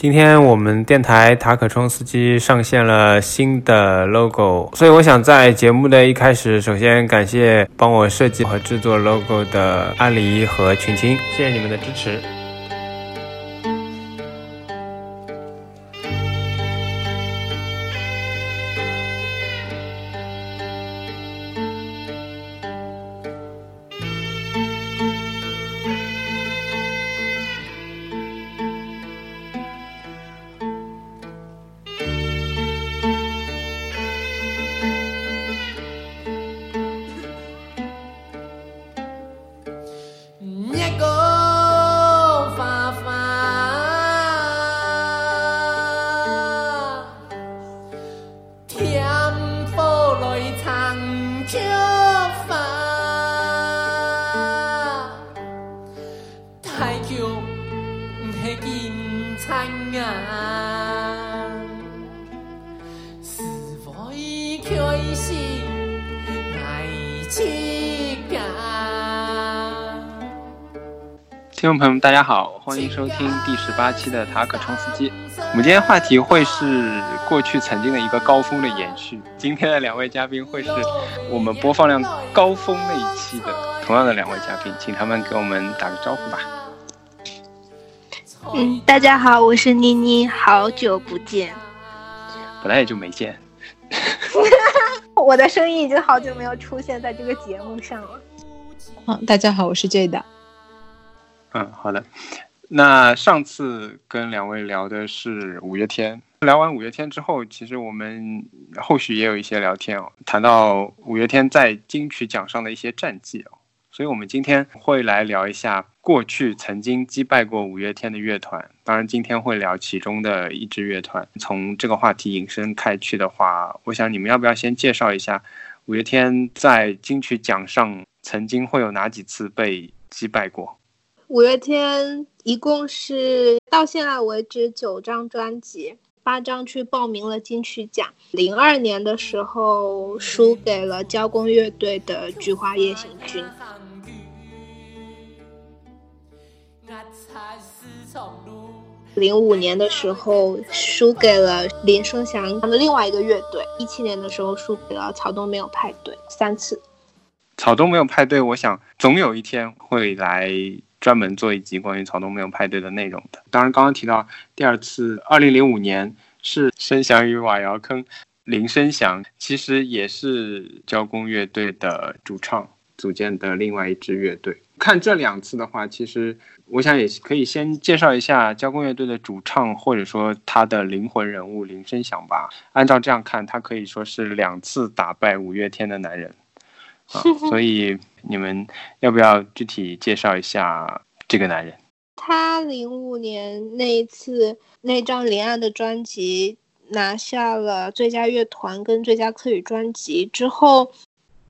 今天我们电台塔可冲司机上线了新的 logo，所以我想在节目的一开始，首先感谢帮我设计和制作 logo 的阿狸和群青，谢谢你们的支持。大家好，欢迎收听第十八期的塔可冲司机。我们今天话题会是过去曾经的一个高峰的延续。今天的两位嘉宾会是我们播放量高峰那一期的同样的两位嘉宾，请他们给我们打个招呼吧。嗯，大家好，我是妮妮，好久不见。本来也就没见。我的声音已经好久没有出现在这个节目上了。嗯，大家好，我是 J 的。嗯，好的。那上次跟两位聊的是五月天，聊完五月天之后，其实我们后续也有一些聊天哦，谈到五月天在金曲奖上的一些战绩哦，所以我们今天会来聊一下过去曾经击败过五月天的乐团。当然，今天会聊其中的一支乐团。从这个话题引申开去的话，我想你们要不要先介绍一下五月天在金曲奖上曾经会有哪几次被击败过？五月天一共是到现在为止九张专辑，八张去报名了金曲奖。零二年的时候输给了交工乐队的《菊花夜行军》。零五年的时候输给了林生祥的另外一个乐队。一七年的时候输给了草东没有派对，三次。草东没有派对，我想总有一天会来。专门做一集关于草东没有派对的内容的。当然，刚刚提到第二次，二零零五年是申祥与瓦窑坑，林申祥其实也是交工乐队的主唱组建的另外一支乐队。看这两次的话，其实我想也可以先介绍一下交工乐队的主唱，或者说他的灵魂人物林申祥吧。按照这样看，他可以说是两次打败五月天的男人啊，所以。你们要不要具体介绍一下这个男人？他零五年那一次那张《连岸》的专辑拿下了最佳乐团跟最佳客语专辑之后，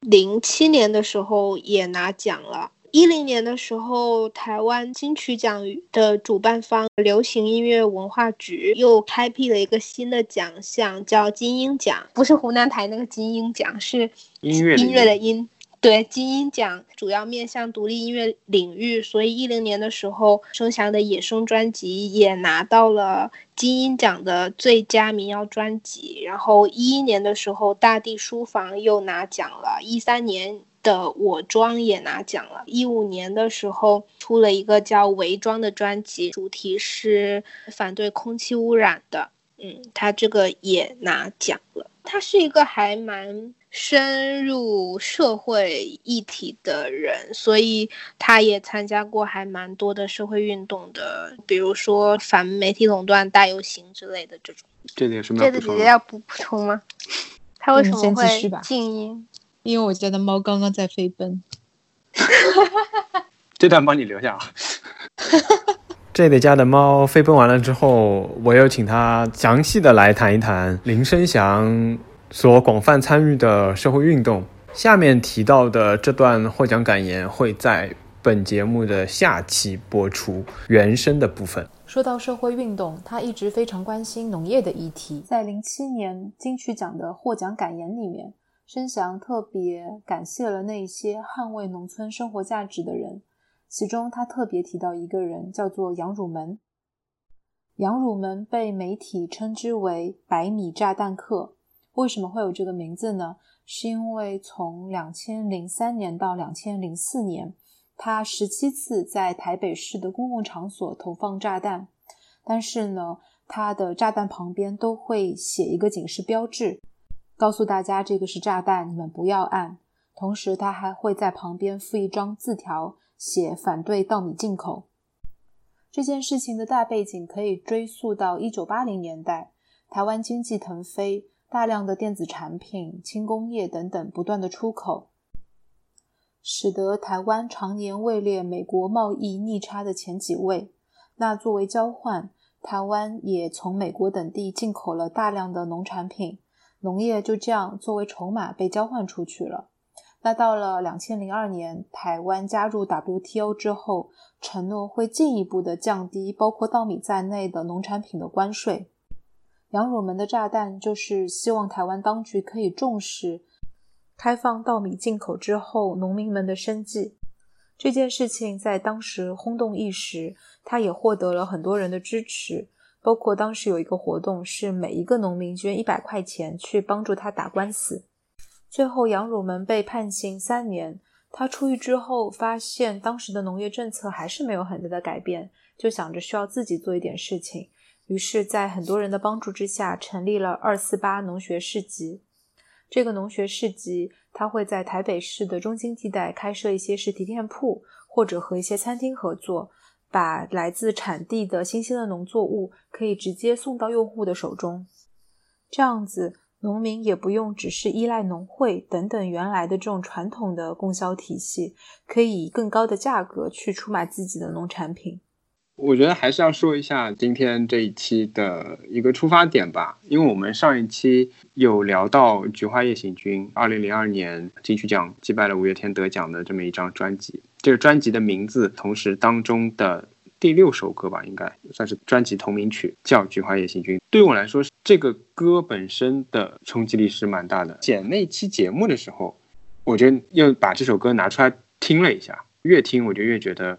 零七年的时候也拿奖了。一零年的时候，台湾金曲奖的主办方流行音乐文化局又开辟了一个新的奖项，叫金鹰奖，不是湖南台那个金鹰奖，是音乐音乐的音。对金鹰奖主要面向独立音乐领域，所以一零年的时候，声翔的《野生》专辑也拿到了金鹰奖的最佳民谣专辑。然后一一年的时候，《大地书房》又拿奖了；一三年的《我装》也拿奖了；一五年的时候出了一个叫《伪装》的专辑，主题是反对空气污染的。嗯，他这个也拿奖了。他是一个还蛮。深入社会议题的人，所以他也参加过还蛮多的社会运动的，比如说反媒体垄断大游行之类的这种。这里有什么？这个姐姐要补补充吗？他为什么会静音？因为我家的猫刚刚在飞奔。这段帮你留下啊。这里家的猫飞奔完了之后，我又请他详细的来谈一谈林生祥。所广泛参与的社会运动，下面提到的这段获奖感言会在本节目的下期播出原声的部分。说到社会运动，他一直非常关心农业的议题。在零七年金曲奖的获奖感言里面，申祥特别感谢了那些捍卫农村生活价值的人，其中他特别提到一个人，叫做杨汝门。杨汝门被媒体称之为“百米炸弹客”。为什么会有这个名字呢？是因为从两千零三年到两千零四年，他十七次在台北市的公共场所投放炸弹，但是呢，他的炸弹旁边都会写一个警示标志，告诉大家这个是炸弹，你们不要按。同时，他还会在旁边附一张字条，写反对稻米进口。这件事情的大背景可以追溯到一九八零年代，台湾经济腾飞。大量的电子产品、轻工业等等不断的出口，使得台湾常年位列美国贸易逆差的前几位。那作为交换，台湾也从美国等地进口了大量的农产品，农业就这样作为筹码被交换出去了。那到了两千零二年，台湾加入 WTO 之后，承诺会进一步的降低包括稻米在内的农产品的关税。杨汝门的炸弹就是希望台湾当局可以重视开放稻米进口之后农民们的生计。这件事情在当时轰动一时，他也获得了很多人的支持，包括当时有一个活动是每一个农民捐一百块钱去帮助他打官司。最后杨汝门被判刑三年，他出狱之后发现当时的农业政策还是没有很大的改变，就想着需要自己做一点事情。于是，在很多人的帮助之下，成立了二四八农学市集。这个农学市集，它会在台北市的中心地带开设一些实体店铺，或者和一些餐厅合作，把来自产地的新鲜的农作物可以直接送到用户的手中。这样子，农民也不用只是依赖农会等等原来的这种传统的供销体系，可以以更高的价格去出卖自己的农产品。我觉得还是要说一下今天这一期的一个出发点吧，因为我们上一期有聊到《菊花夜行军》，二零零二年金曲奖击败了五月天得奖的这么一张专辑。这个专辑的名字，同时当中的第六首歌吧，应该算是专辑同名曲，叫《菊花夜行军》。对于我来说，这个歌本身的冲击力是蛮大的。剪那期节目的时候，我就又把这首歌拿出来听了一下，越听我就越觉得。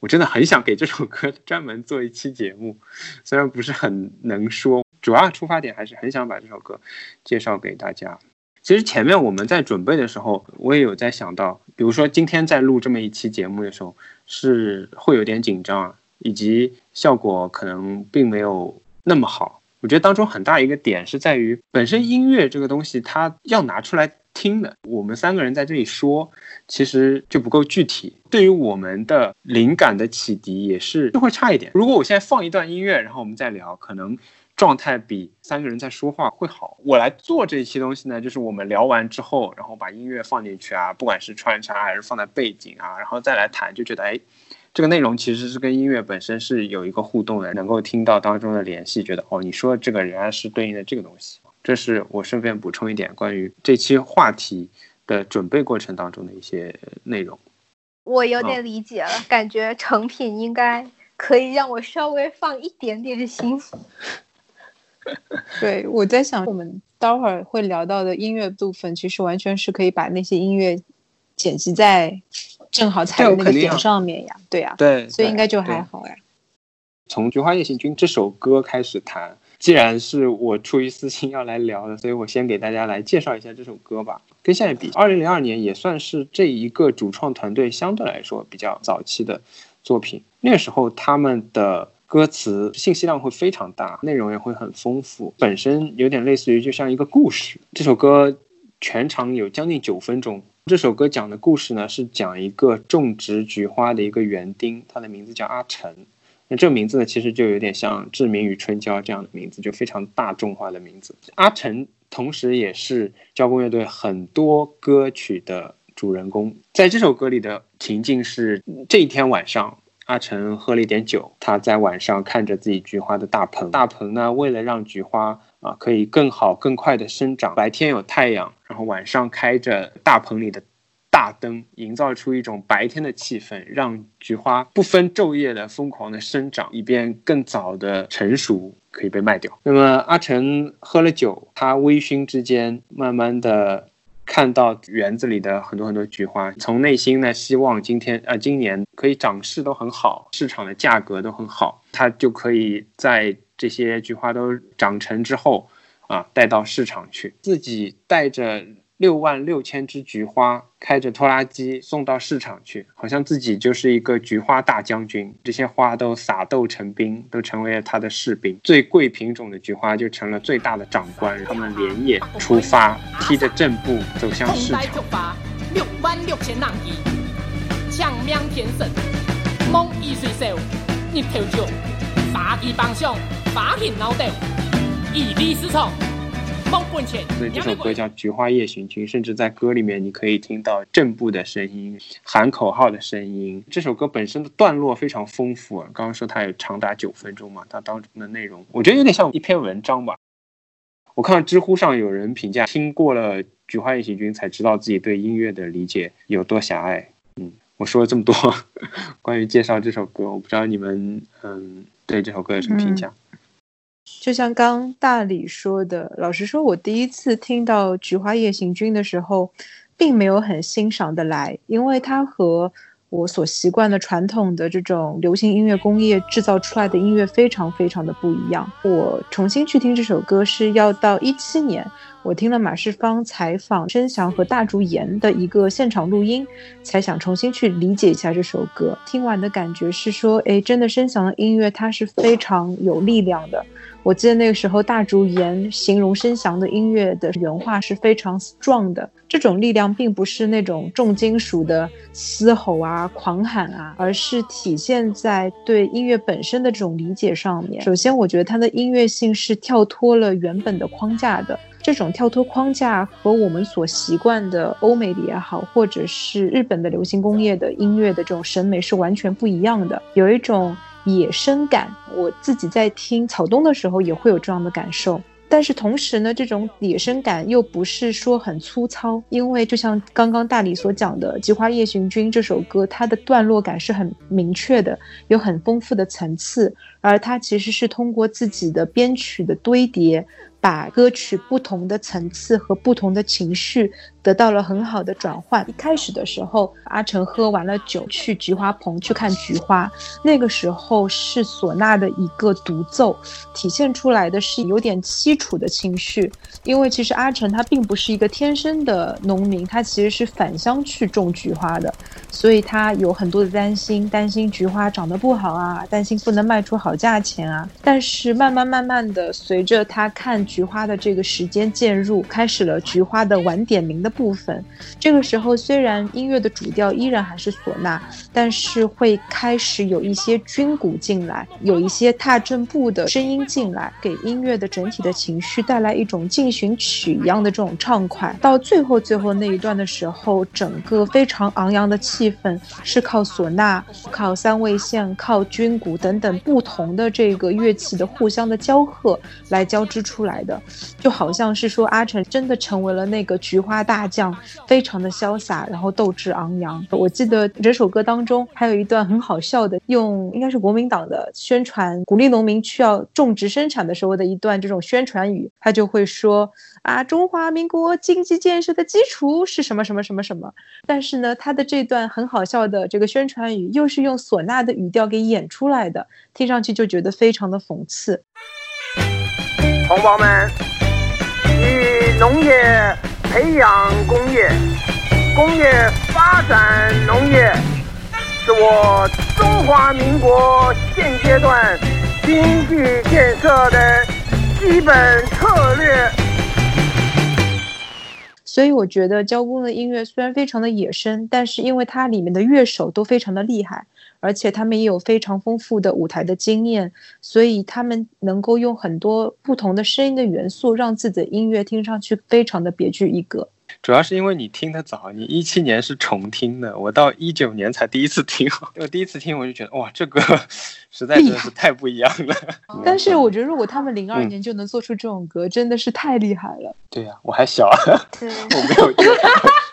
我真的很想给这首歌 专门做一期节目，虽然不是很能说，主要出发点还是很想把这首歌介绍给大家。其实前面我们在准备的时候，我也有在想到，比如说今天在录这么一期节目的时候，是会有点紧张啊，以及效果可能并没有那么好。我觉得当中很大一个点是在于，本身音乐这个东西，它要拿出来。听的，我们三个人在这里说，其实就不够具体。对于我们的灵感的启迪，也是就会差一点。如果我现在放一段音乐，然后我们再聊，可能状态比三个人在说话会好。我来做这一期东西呢，就是我们聊完之后，然后把音乐放进去啊，不管是穿插还是放在背景啊，然后再来谈，就觉得哎，这个内容其实是跟音乐本身是有一个互动的，能够听到当中的联系，觉得哦，你说的这个仍然是对应的这个东西。这是我顺便补充一点关于这期话题的准备过程当中的一些内容。我有点理解了，感觉成品应该可以让我稍微放一点点心。对，我在想，我们待会儿会聊到的音乐部分，其实完全是可以把那些音乐剪辑在正好踩的那个点上面呀。对呀，对，所以应该就还好呀。从《菊花夜行军》这首歌开始谈。既然是我出于私心要来聊的，所以我先给大家来介绍一下这首歌吧。跟现在比，二零零二年也算是这一个主创团队相对来说比较早期的作品。那个时候他们的歌词信息量会非常大，内容也会很丰富，本身有点类似于就像一个故事。这首歌全长有将近九分钟。这首歌讲的故事呢，是讲一个种植菊花的一个园丁，他的名字叫阿成。那这个名字呢，其实就有点像志明与春娇这样的名字，就非常大众化的名字。阿成同时也是交工乐队很多歌曲的主人公。在这首歌里的情境是，这一天晚上，阿成喝了一点酒，他在晚上看着自己菊花的大棚。大棚呢，为了让菊花啊可以更好、更快的生长，白天有太阳，然后晚上开着大棚里的。大灯营造出一种白天的气氛，让菊花不分昼夜的疯狂的生长，以便更早的成熟，可以被卖掉。那么阿成喝了酒，他微醺之间，慢慢的看到园子里的很多很多菊花，从内心呢希望今天呃今年可以长势都很好，市场的价格都很好，他就可以在这些菊花都长成之后啊带到市场去，自己带着。六万六千只菊花开着拖拉机送到市场去，好像自己就是一个菊花大将军。这些花都撒豆成兵，都成为了他的士兵。最贵品种的菊花就成了最大的长官。他们连夜出发，踢着正步走向市场。六万六千人去，抢命天神，猛一水手，你头就发起方向，发起脑袋，一力四冲。所以这首歌叫《菊花夜行军》，甚至在歌里面你可以听到正步的声音、喊口号的声音。这首歌本身的段落非常丰富，刚刚说它有长达九分钟嘛，它当中的内容我觉得有点像一篇文章吧。我看到知乎上有人评价，听过了《菊花夜行军》才知道自己对音乐的理解有多狭隘。嗯，我说了这么多 关于介绍这首歌，我不知道你们嗯对这首歌有什么评价。就像刚大理说的，老实说，我第一次听到《菊花夜行军》的时候，并没有很欣赏的来，因为它和我所习惯的传统的这种流行音乐工业制造出来的音乐非常非常的不一样。我重新去听这首歌是要到一七年，我听了马世芳采访申祥和大竹研的一个现场录音，才想重新去理解一下这首歌。听完的感觉是说，哎，真的申祥的音乐它是非常有力量的。我记得那个时候，大竹研形容申翔的音乐的原话是非常 strong 的。这种力量并不是那种重金属的嘶吼啊、狂喊啊，而是体现在对音乐本身的这种理解上面。首先，我觉得它的音乐性是跳脱了原本的框架的。这种跳脱框架和我们所习惯的欧美的也好，或者是日本的流行工业的音乐的这种审美是完全不一样的，有一种。野生感，我自己在听草东的时候也会有这样的感受。但是同时呢，这种野生感又不是说很粗糙，因为就像刚刚大理所讲的《菊花夜行军》这首歌，它的段落感是很明确的，有很丰富的层次，而它其实是通过自己的编曲的堆叠。把歌曲不同的层次和不同的情绪得到了很好的转换。一开始的时候，阿成喝完了酒去菊花棚去看菊花，那个时候是唢呐的一个独奏，体现出来的是有点凄楚的情绪。因为其实阿成他并不是一个天生的农民，他其实是返乡去种菊花的，所以他有很多的担心，担心菊花长得不好啊，担心不能卖出好价钱啊。但是慢慢慢慢的，随着他看。菊花的这个时间渐入，开始了菊花的晚点名的部分。这个时候，虽然音乐的主调依然还是唢呐，但是会开始有一些军鼓进来，有一些踏正步的声音进来，给音乐的整体的情绪带来一种进行曲一样的这种畅快。到最后最后那一段的时候，整个非常昂扬的气氛是靠唢呐、靠三味线、靠军鼓等等不同的这个乐器的互相的交合来交织出来。的，就好像是说阿成真的成为了那个菊花大将，非常的潇洒，然后斗志昂扬。我记得这首歌当中还有一段很好笑的，用应该是国民党的宣传，鼓励农民需要种植生产的时候的一段这种宣传语，他就会说啊，中华民国经济建设的基础是什么什么什么什么。但是呢，他的这段很好笑的这个宣传语，又是用唢呐的语调给演出来的，听上去就觉得非常的讽刺。同胞们，以农业培养工业，工业发展农业，是我中华民国现阶段经济建设的基本策略。所以，我觉得交工的音乐虽然非常的野生，但是因为它里面的乐手都非常的厉害。而且他们也有非常丰富的舞台的经验，所以他们能够用很多不同的声音的元素，让自己的音乐听上去非常的别具一格。主要是因为你听的早，你一七年是重听的，我到一九年才第一次听。我第一次听我就觉得哇，这个 实在是太不一样了。但是我觉得如果他们零二年就能做出这种歌，真的是太厉害了。对呀，我还小，我没有。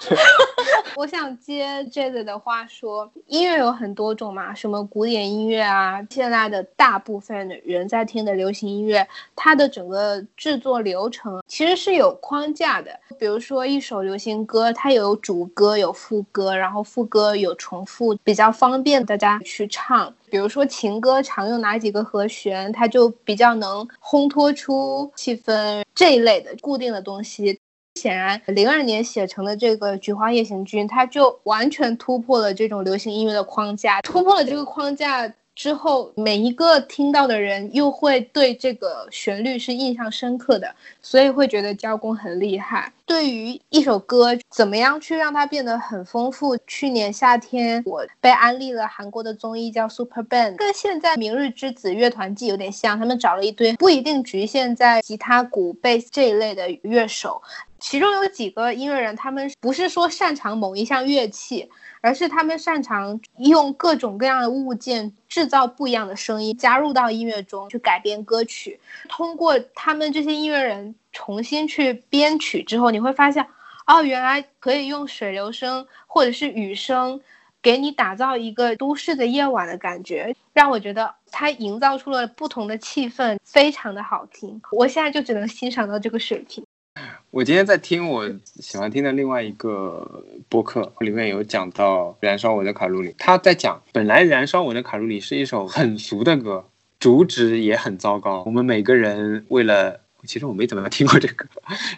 我想接 j a 的话说，音乐有很多种嘛，什么古典音乐啊，现在的大部分的人在听的流行音乐，它的整个制作流程其实是有框架的。比如说一首流行歌，它有主歌有副歌，然后副歌有重复，比较方便大家去唱。比如说情歌常用哪几个和弦，它就比较能烘托出气氛这一类的固定的东西。显然，零二年写成的这个《菊花夜行军》，它就完全突破了这种流行音乐的框架，突破了这个框架。之后，每一个听到的人又会对这个旋律是印象深刻的，所以会觉得交工很厉害。对于一首歌，怎么样去让它变得很丰富？去年夏天，我被安利了韩国的综艺叫 Super Band，跟现在明日之子乐团季有点像。他们找了一堆不一定局限在吉他、鼓、贝斯这一类的乐手，其中有几个音乐人，他们不是说擅长某一项乐器。而是他们擅长用各种各样的物件制造不一样的声音，加入到音乐中去改编歌曲。通过他们这些音乐人重新去编曲之后，你会发现，哦，原来可以用水流声或者是雨声，给你打造一个都市的夜晚的感觉，让我觉得它营造出了不同的气氛，非常的好听。我现在就只能欣赏到这个水平。我今天在听我喜欢听的另外一个播客，里面有讲到《燃烧我的卡路里》，他在讲本来《燃烧我的卡路里》是一首很俗的歌，主旨也很糟糕。我们每个人为了，其实我没怎么听过这个，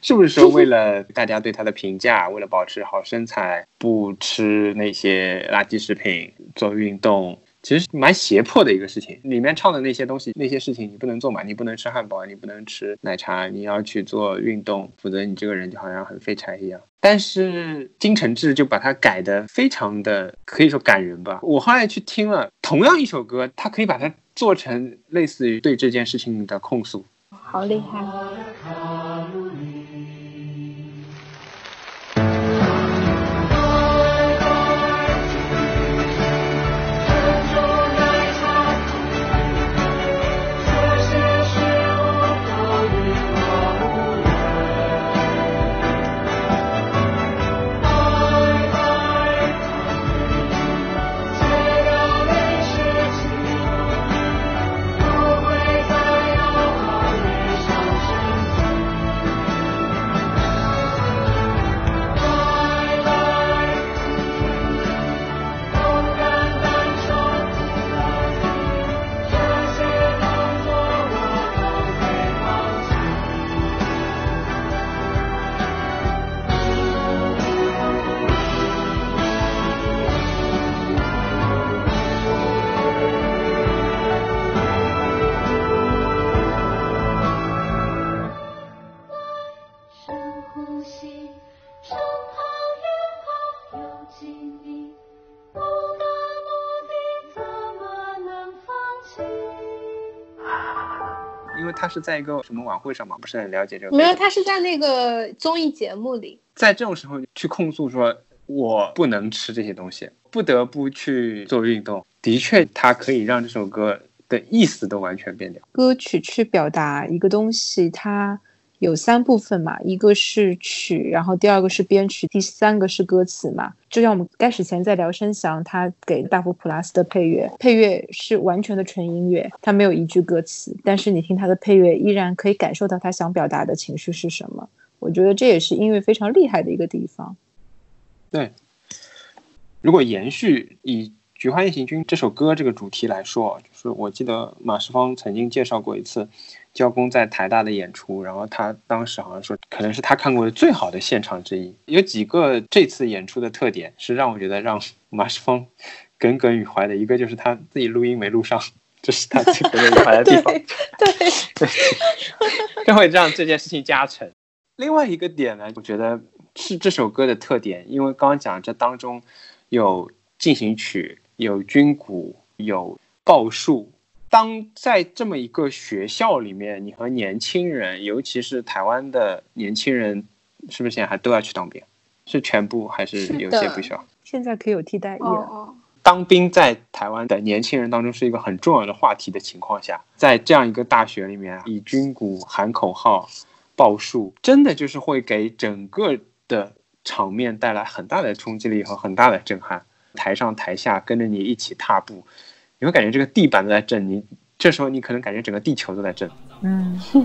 是不是说为了大家对他的评价，为了保持好身材，不吃那些垃圾食品，做运动？其实蛮胁迫的一个事情，里面唱的那些东西，那些事情你不能做嘛，你不能吃汉堡，你不能吃奶茶，你要去做运动，否则你这个人就好像很废柴一样。但是金承志就把它改的非常的可以说感人吧。我后来去听了同样一首歌，他可以把它做成类似于对这件事情的控诉，好厉害。是在一个什么晚会上吗？不是很了解这个。没有，他是在那个综艺节目里。在这种时候去控诉说，我不能吃这些东西，不得不去做运动。的确，它可以让这首歌的意思都完全变掉。歌曲去表达一个东西，它。有三部分嘛，一个是曲，然后第二个是编曲，第三个是歌词嘛。就像我们开始前在聊声翔，他给大佛普拉斯的配乐，配乐是完全的纯音乐，他没有一句歌词，但是你听他的配乐，依然可以感受到他想表达的情绪是什么。我觉得这也是音乐非常厉害的一个地方。对，如果延续以《菊花夜行军》这首歌这个主题来说，就是我记得马世芳曾经介绍过一次。交工在台大的演出，然后他当时好像说，可能是他看过的最好的现场之一。有几个这次演出的特点是让我觉得让马世芳耿耿于怀的，一个就是他自己录音没录上，这是他最耿耿于怀的地方。对对，就会让这件事情加成。另外一个点呢，我觉得是这首歌的特点，因为刚刚讲这当中有进行曲，有军鼓，有报数。当在这么一个学校里面，你和年轻人，尤其是台湾的年轻人，是不是现在还都要去当兵？是全部还是有些不需要？现在可以有替代役了。当兵在台湾的年轻人当中是一个很重要的话题的情况下，在这样一个大学里面，以军鼓喊口号、报数，真的就是会给整个的场面带来很大的冲击力和很大的震撼。台上台下跟着你一起踏步，你会感觉这个地板都在震，你这时候你可能感觉整个地球都在震。嗯，好，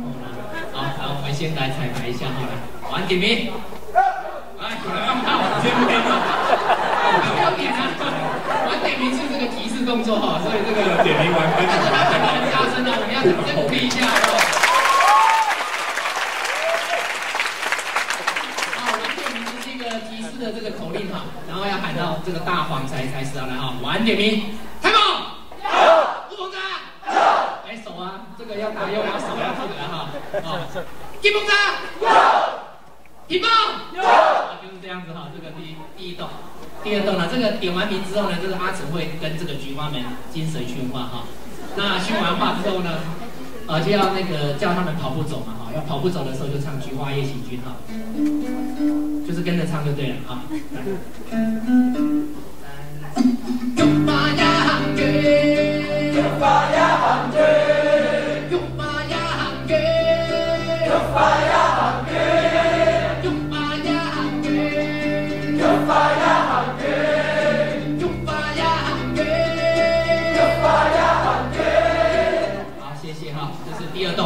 好，我们先来彩排一下好，来，晚点名，来，好，先不点名，不要点啊，晚点名是这个提示动作哈，所以这个点名完跟着很大声的，我们要掌声鼓励一下哦。好，晚点名是这的这个口令哈，然后要喊到这个大黄才才是啊，来哈，晚点名，开幕，吴鹏章。哎，手啊，这个要打要把手要记得哈。啊，金鹏章，提棒，啊，就是这样子哈。这个第一第一栋，第二栋呢，这个点完名之后呢，这个阿成会跟这个菊花们精神训话哈。那训完话之后呢，啊，就要那个叫他们跑步走嘛哈。要跑步走的时候就唱《菊花夜行军》哈，就是跟着唱就对了哈。菊花夜行军，菊花夜行军。玉花也行军，玉花也行军，玉花也行军，玉花也行軍，玉花也行軍，玉花也行軍。好，謝謝哈，這是第二動，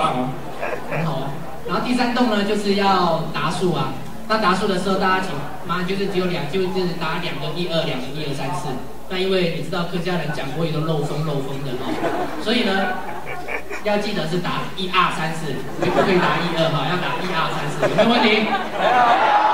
很好啊。然後第三栋呢，就是要答數啊。那答数的时候，大家请，麻煩就是只有两，就是答两个一二，两个一二三四。那因为你知道客家人講國語都漏风漏风的哦，所以呢。要记得是答一二三四，你不可以答一二哈，要答一二三四，有没有问题？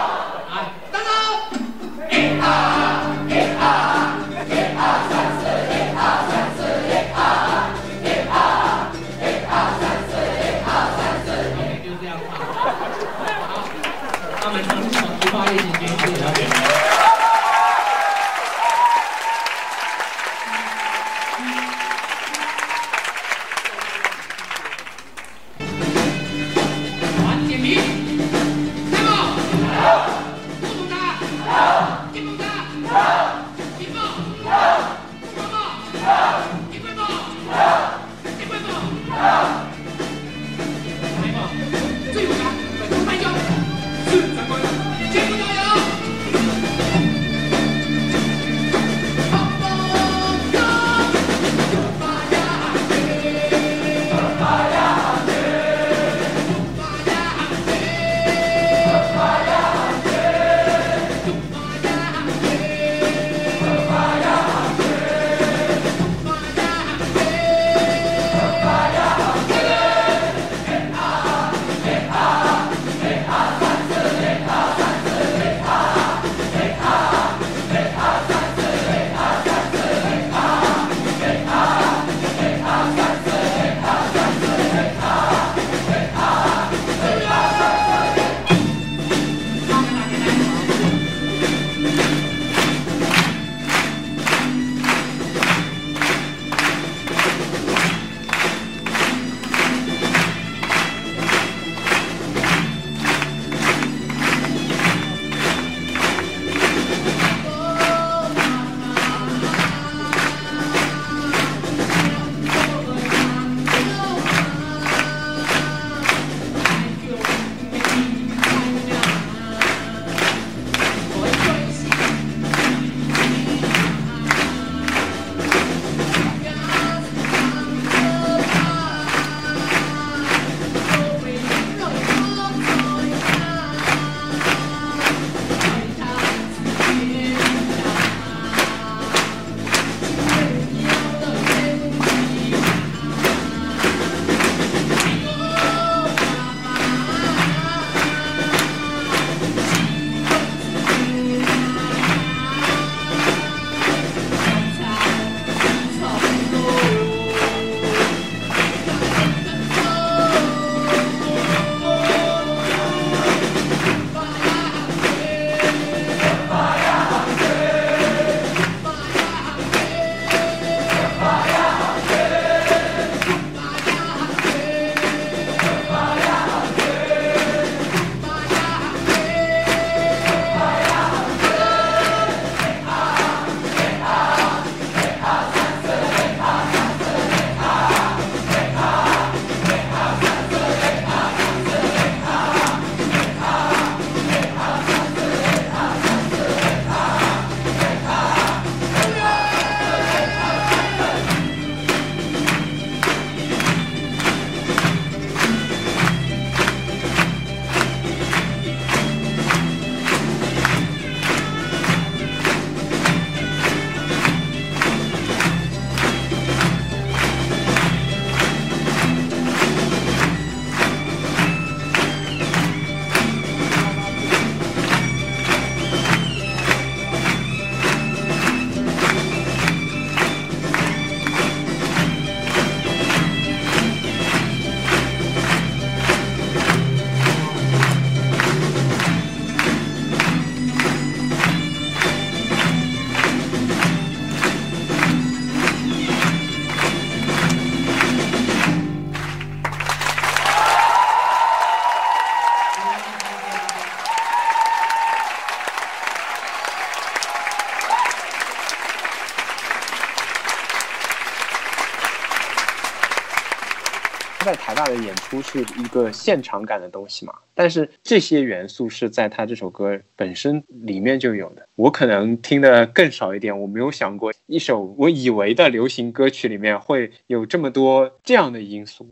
大的演出是一个现场感的东西嘛，但是这些元素是在他这首歌本身里面就有的。我可能听的更少一点，我没有想过一首我以为的流行歌曲里面会有这么多这样的因素。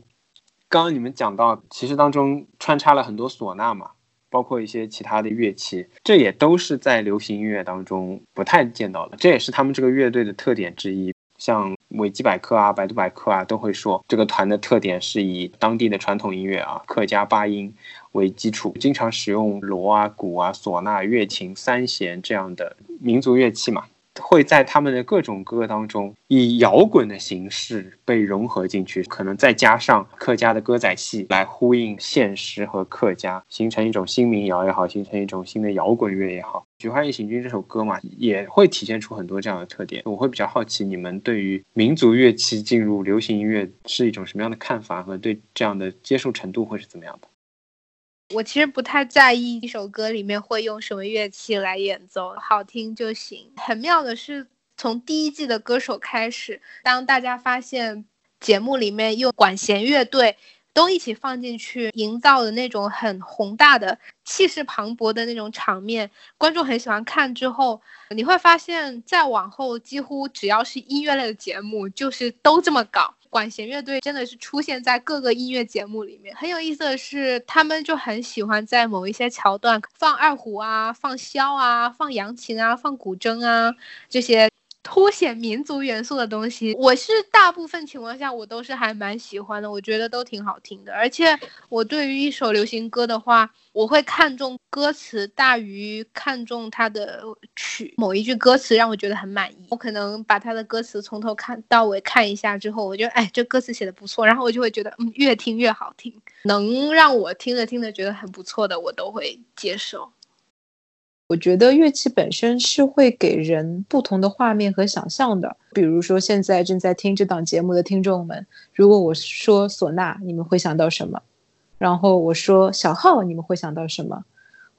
刚刚你们讲到，其实当中穿插了很多唢呐嘛，包括一些其他的乐器，这也都是在流行音乐当中不太见到的，这也是他们这个乐队的特点之一。像维基百科啊、百度百科啊都会说，这个团的特点是以当地的传统音乐啊、客家八音为基础，经常使用锣啊、鼓啊、唢呐、乐琴、三弦这样的民族乐器嘛。会在他们的各种歌当中，以摇滚的形式被融合进去，可能再加上客家的歌仔戏来呼应现实和客家，形成一种新民谣也好，形成一种新的摇滚乐也好。《菊花夜行军》这首歌嘛，也会体现出很多这样的特点。我会比较好奇，你们对于民族乐器进入流行音乐是一种什么样的看法，和对这样的接受程度会是怎么样的？我其实不太在意一首歌里面会用什么乐器来演奏，好听就行。很妙的是，从第一季的歌手开始，当大家发现节目里面用管弦乐队都一起放进去，营造的那种很宏大的、气势磅礴的那种场面，观众很喜欢看。之后你会发现，再往后几乎只要是音乐类的节目，就是都这么搞。管弦乐队真的是出现在各个音乐节目里面。很有意思的是，他们就很喜欢在某一些桥段放二胡啊、放箫啊、放扬琴啊、放古筝啊这些凸显民族元素的东西。我是大部分情况下我都是还蛮喜欢的，我觉得都挺好听的。而且我对于一首流行歌的话，我会看重歌词大于看重它的曲。某一句歌词让我觉得很满意，我可能把它的歌词从头看到尾看一下之后，我觉得哎，这歌词写的不错，然后我就会觉得嗯，越听越好听。能让我听着听着觉得很不错的，我都会接受。我觉得乐器本身是会给人不同的画面和想象的。比如说，现在正在听这档节目的听众们，如果我说唢呐，你们会想到什么？然后我说小号，你们会想到什么？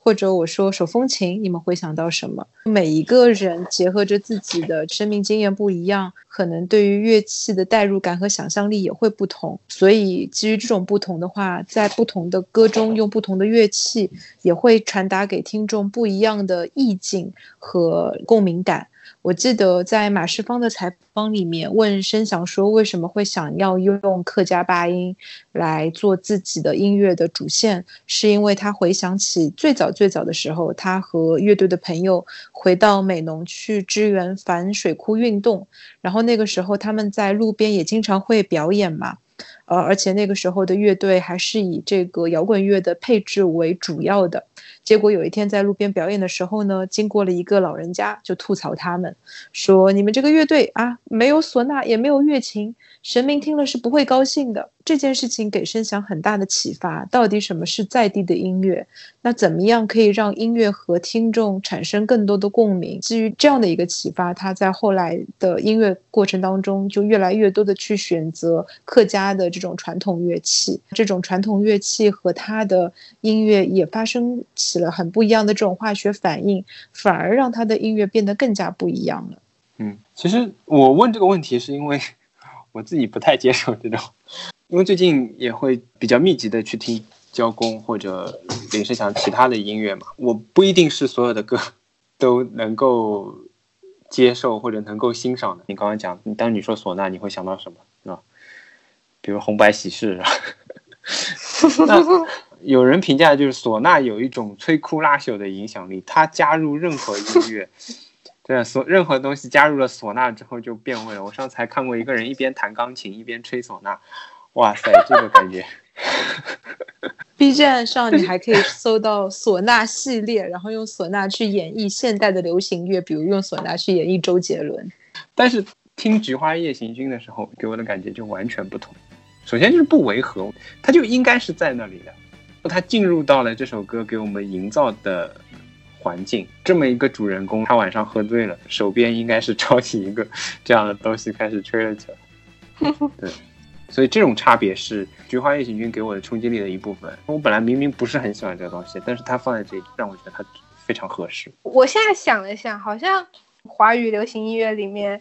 或者我说手风琴，你们会想到什么？每一个人结合着自己的生命经验不一样，可能对于乐器的代入感和想象力也会不同。所以基于这种不同的话，在不同的歌中用不同的乐器，也会传达给听众不一样的意境和共鸣感。我记得在马世芳的采访里面问申翔说，为什么会想要用客家八音来做自己的音乐的主线？是因为他回想起最早最早的时候，他和乐队的朋友回到美浓去支援反水库运动，然后那个时候他们在路边也经常会表演嘛。呃，而且那个时候的乐队还是以这个摇滚乐的配置为主要的。结果有一天在路边表演的时候呢，经过了一个老人家，就吐槽他们，说你们这个乐队啊，没有唢呐，也没有乐琴，神明听了是不会高兴的。这件事情给声响很大的启发，到底什么是在地的音乐？那怎么样可以让音乐和听众产生更多的共鸣？基于这样的一个启发，他在后来的音乐过程当中，就越来越多的去选择客家的这种传统乐器。这种传统乐器和他的音乐也发生起了很不一样的这种化学反应，反而让他的音乐变得更加不一样了。嗯，其实我问这个问题是因为我自己不太接受这种。因为最近也会比较密集的去听交工或者林生祥其他的音乐嘛，我不一定是所有的歌 都能够接受或者能够欣赏的。你刚刚讲，当你说唢呐，你会想到什么，比如红白喜事，那有人评价就是唢呐有一种摧枯拉朽的影响力，它加入任何音乐，对，所任何东西加入了唢呐之后就变味了。我上次还看过一个人一边弹钢琴一边吹唢呐。哇塞，这个感觉！B 站上你还可以搜到唢呐系列，然后用唢呐去演绎现代的流行乐，比如用唢呐去演绎周杰伦。但是听《菊花夜行军》的时候，给我的感觉就完全不同。首先就是不违和，它就应该是在那里的。它进入到了这首歌给我们营造的环境，这么一个主人公，他晚上喝醉了，手边应该是抄起一个这样的东西开始吹了起来。对。所以这种差别是《菊花夜行军》给我的冲击力的一部分。我本来明明不是很喜欢这个东西，但是它放在这里，让我觉得它非常合适。我现在想了想，好像华语流行音乐里面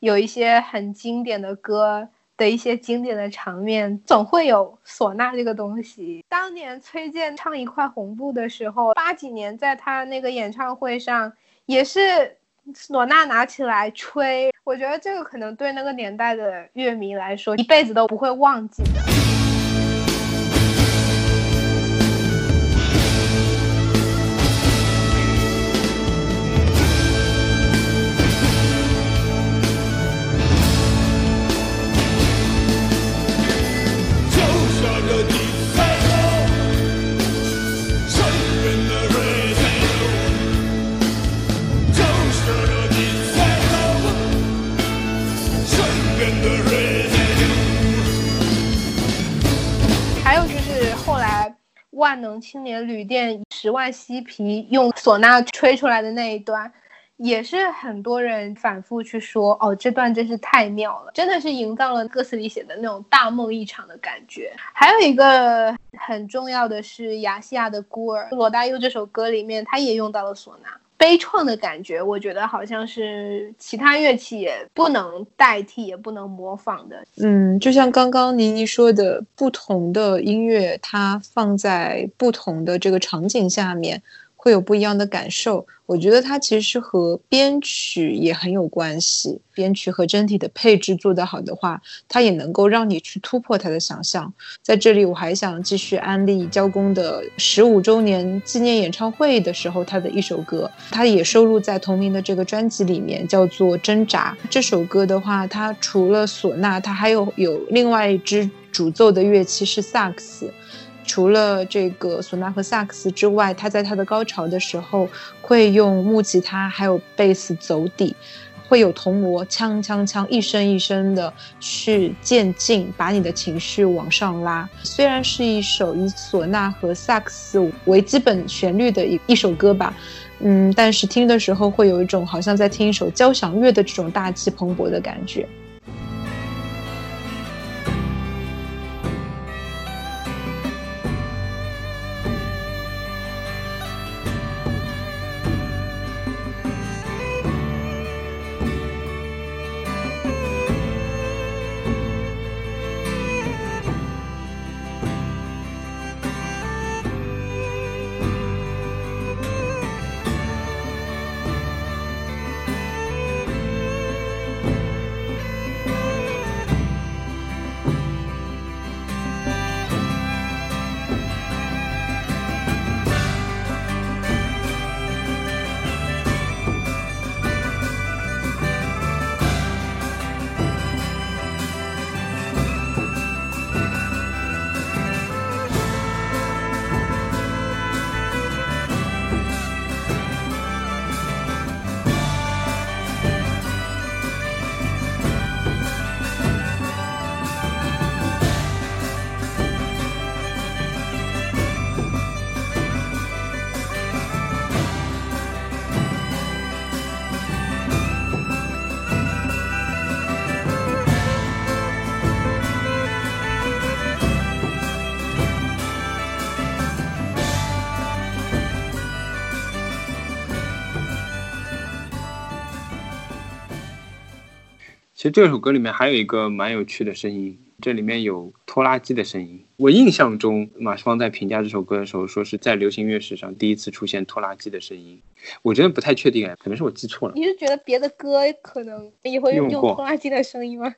有一些很经典的歌，的一些经典的场面，总会有唢呐这个东西。当年崔健唱一块红布的时候，八几年在他那个演唱会上也是唢呐拿起来吹，我觉得这个可能对那个年代的乐迷来说，一辈子都不会忘记的。万能青年旅店十万嬉皮用唢呐吹出来的那一段，也是很多人反复去说，哦，这段真是太妙了，真的是营造了歌词里写的那种大梦一场的感觉。还有一个很重要的是亚细亚的孤儿，罗大佑这首歌里面他也用到了唢呐。悲怆的感觉，我觉得好像是其他乐器也不能代替，也不能模仿的。嗯，就像刚刚倪妮说的，不同的音乐它放在不同的这个场景下面，会有不一样的感受。我觉得它其实和编曲也很有关系，编曲和整体的配置做得好的话，它也能够让你去突破它的想象。在这里，我还想继续安利交工的十五周年纪念演唱会的时候，他的一首歌，它也收录在同名的这个专辑里面，叫做《挣扎》。这首歌的话，它除了唢呐，它还有有另外一支主奏的乐器是萨克斯。除了这个唢呐和萨克斯之外，他在他的高潮的时候会用木吉他还有贝斯走底，会有铜锣锵锵锵一声一声的去渐进，把你的情绪往上拉。虽然是一首以唢呐和萨克斯为基本旋律的一一首歌吧，嗯，但是听的时候会有一种好像在听一首交响乐的这种大气磅礴的感觉。其实这首歌里面还有一个蛮有趣的声音，这里面有拖拉机的声音。我印象中，马世芳在评价这首歌的时候，说是在流行乐史上第一次出现拖拉机的声音。我真的不太确定，哎，可能是我记错了。你是觉得别的歌可能也会用用拖拉机的声音吗？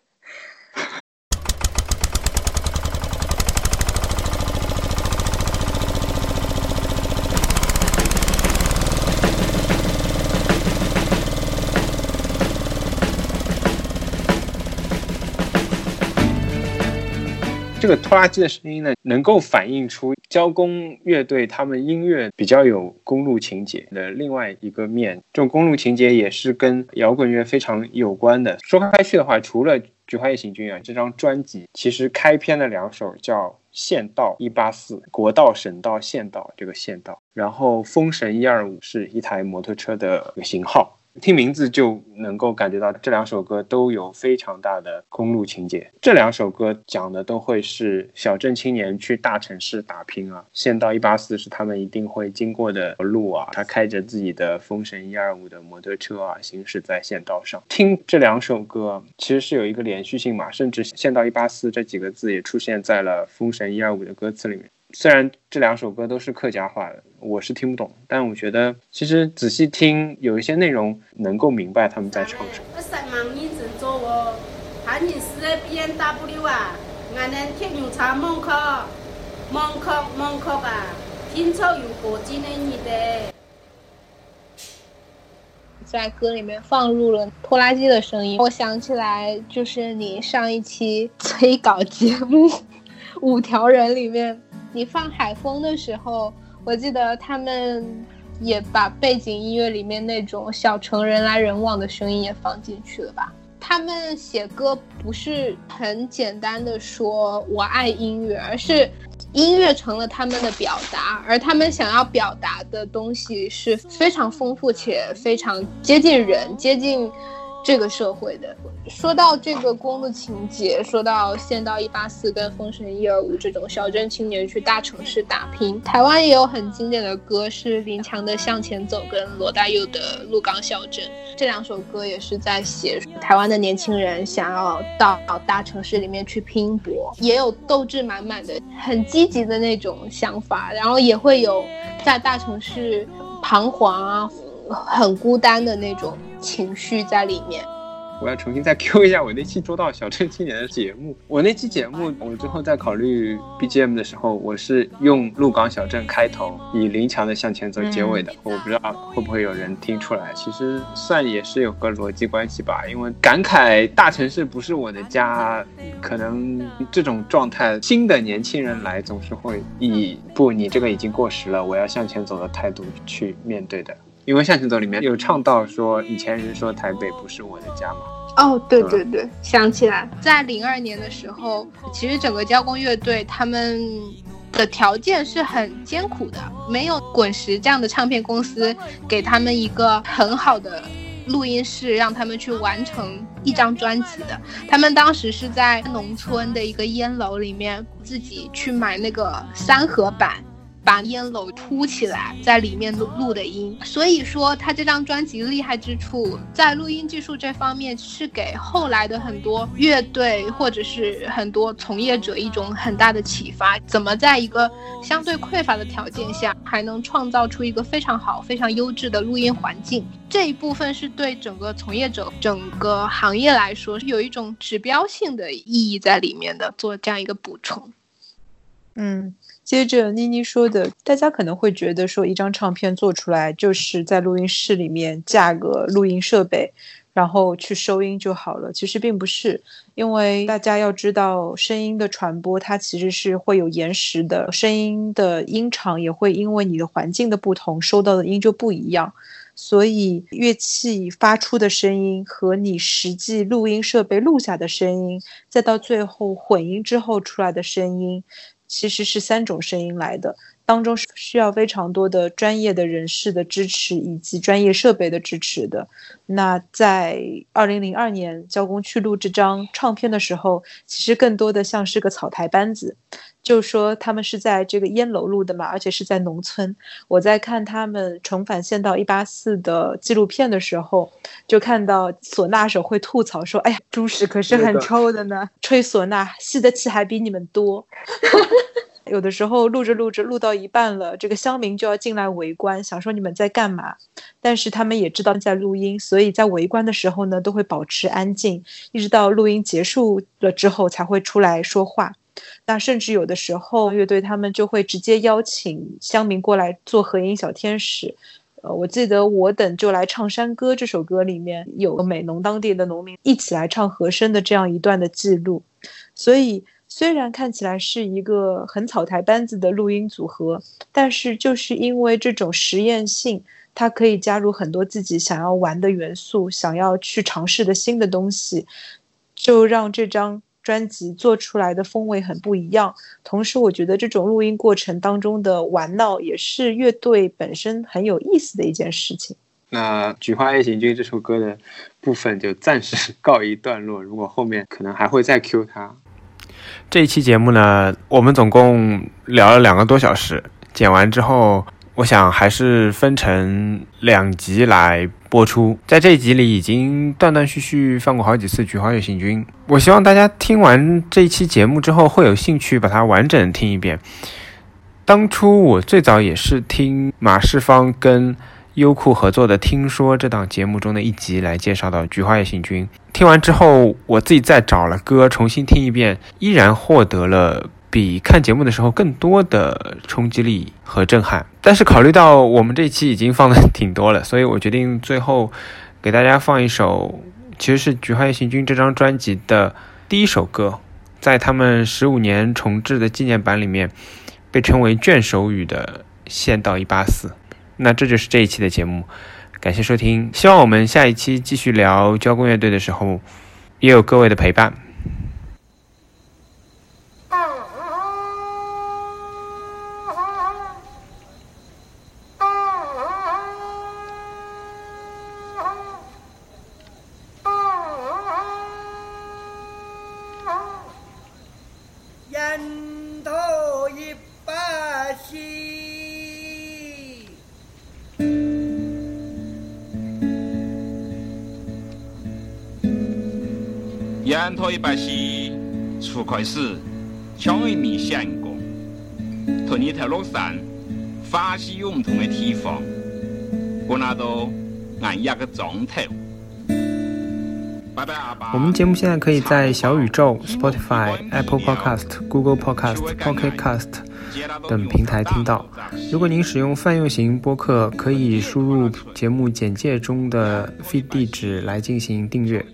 这个拖拉机的声音呢，能够反映出交工乐队他们音乐比较有公路情节的另外一个面。这种公路情节也是跟摇滚乐非常有关的。说开去的话，除了《菊花夜行军》啊，这张专辑其实开篇的两首叫《县道一八四》，国道、省道、县道这个县道，然后《风神一二五》是一台摩托车的型号。听名字就能够感觉到这两首歌都有非常大的公路情节。这两首歌讲的都会是小镇青年去大城市打拼啊，县道一八四是他们一定会经过的路啊。他开着自己的风神一二五的摩托车啊，行驶在县道上。听这两首歌其实是有一个连续性嘛，甚至县道一八四这几个字也出现在了风神一二五的歌词里面。虽然这两首歌都是客家话的，我是听不懂，但我觉得其实仔细听，有一些内容能够明白他们在唱什么。我三万人真做哦，喊你是的 B N W 啊，俺能铁牛茶门口，门口门口吧，听草有火箭的你的。在歌里面放入了拖拉机的声音，我想起来就是你上一期催稿节目《五条人》里面，你放海风的时候，我记得他们也把背景音乐里面那种小城人来人往的声音也放进去了吧。他们写歌不是很简单的说我爱音乐，而是音乐成了他们的表达，而他们想要表达的东西是非常丰富且非常接近人、接近这个社会的。说到这个公路情节，说到县道一八四跟风神一二五这种小镇青年去大城市打拼，台湾也有很经典的歌是林强的《向前走》跟罗大佑的《鹿港小镇》，这两首歌也是在写台湾的年轻人想要到大城市里面去拼搏，也有斗志满满的、很积极的那种想法，然后也会有在大城市彷徨啊、很孤单的那种情绪在里面。我要重新再 Q 一下我那期周到小镇青年的节目。我那期节目，我最后在考虑 BGM 的时候，我是用鹿港小镇开头，以林强的向前走结尾的。我不知道会不会有人听出来，其实算也是有个逻辑关系吧。因为感慨大城市不是我的家，可能这种状态，新的年轻人来总是会以不，你这个已经过时了，我要向前走的态度去面对的。因为《向前走》里面有唱到说，以前人说台北不是我的家嘛。哦，对对对，想起来，在零二年的时候，其实整个交工乐队他们的条件是很艰苦的，没有滚石这样的唱片公司给他们一个很好的录音室，让他们去完成一张专辑的。他们当时是在农村的一个烟楼里面自己去买那个三合板。把烟楼凸起来，在里面录录的音，所以说他这张专辑厉害之处，在录音技术这方面是给后来的很多乐队或者是很多从业者一种很大的启发。怎么在一个相对匮乏的条件下，还能创造出一个非常好、非常优质的录音环境？这一部分是对整个从业者、整个行业来说是有一种指标性的意义在里面的。做这样一个补充，嗯。接着妮妮说的，大家可能会觉得说，一张唱片做出来就是在录音室里面架个录音设备，然后去收音就好了。其实并不是，因为大家要知道，声音的传播它其实是会有延时的，声音的音场也会因为你的环境的不同，收到的音就不一样。所以乐器发出的声音和你实际录音设备录下的声音，再到最后混音之后出来的声音。其实是三种声音来的，当中是需要非常多的专业的人士的支持以及专业设备的支持的。那在二零零二年交工去录这张唱片的时候，其实更多的像是个草台班子，就说他们是在这个烟楼录的嘛，而且是在农村。我在看他们重返县道一八四的纪录片的时候，就看到唢呐手会吐槽说：“哎呀，猪屎可是很臭的呢，吹唢呐吸的气还比你们多。”有的时候录着录着录到一半了，这个乡民就要进来围观，想说你们在干嘛？但是他们也知道在录音，所以在围观的时候呢，都会保持安静，一直到录音结束了之后才会出来说话。那甚至有的时候，乐队他们就会直接邀请乡民过来做合音小天使。呃，我记得《我等就来唱山歌》这首歌里面有美浓当地的农民一起来唱和声的这样一段的记录，所以。虽然看起来是一个很草台班子的录音组合，但是就是因为这种实验性，它可以加入很多自己想要玩的元素，想要去尝试的新的东西，就让这张专辑做出来的风味很不一样。同时，我觉得这种录音过程当中的玩闹，也是乐队本身很有意思的一件事情。那《菊花夜行军》这首歌的部分就暂时 告一段落，如果后面可能还会再 Q 它。这一期节目呢，我们总共聊了两个多小时，剪完之后，我想还是分成两集来播出。在这一集里，已经断断续续放过好几次《菊花夜行军》，我希望大家听完这一期节目之后，会有兴趣把它完整听一遍。当初我最早也是听马世芳跟优酷合作的《听说》这档节目中的一集来介绍到《菊花夜行军》。听完之后，我自己再找了歌重新听一遍，依然获得了比看节目的时候更多的冲击力和震撼。但是考虑到我们这一期已经放的 挺多了，所以我决定最后给大家放一首，其实是《菊花夜行军》这张专辑的第一首歌，在他们十五年重制的纪念版里面。被称为卷首语的《县道一八四》，那这就是这一期的节目，感谢收听，希望我们下一期继续聊交工乐队的时候，也有各位的陪伴。沿途一把戏，初开始，抢一面相公，同一条路上，发现有唔同嘅地方，我那度按压个钟头。拜拜阿爸。我们节目现在可以在小宇宙、Spotify、Apple Podcast、Google Podcast、Pocket Cast 等平台听到。如果您使用泛用型播客，可以输入节目简介中的 feed 地址来进行订阅。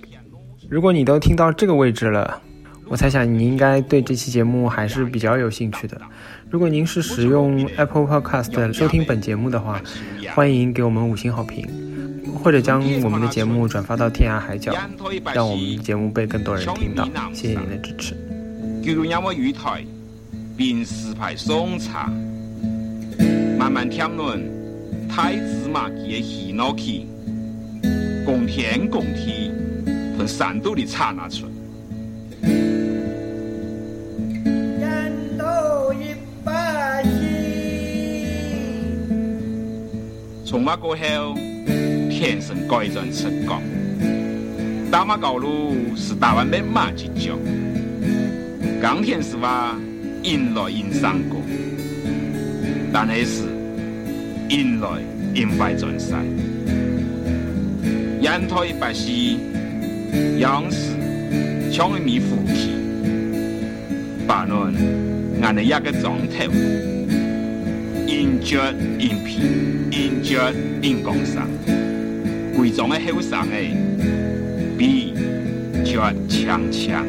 如果你都听到这个位置了，我猜想你应该对这期节目还是比较有兴趣的。如果您是使用 Apple Podcast 收听本节目的话，欢迎给我们五星好评，或者将我们的节目转发到天涯海角，让我们的节目被更多人听到。谢谢您的支持。共天共地，从山肚里插拿出。人头一从那过后，天生改转成功。打马高路是台湾的马之角，钢铁是话引来引上过，但那是引来引败转赛。沿途一把戏，央视抢一米福气，把侬按了一个钟头。因脚硬皮，因脚硬工伤，贵重的后生诶，比脚强强。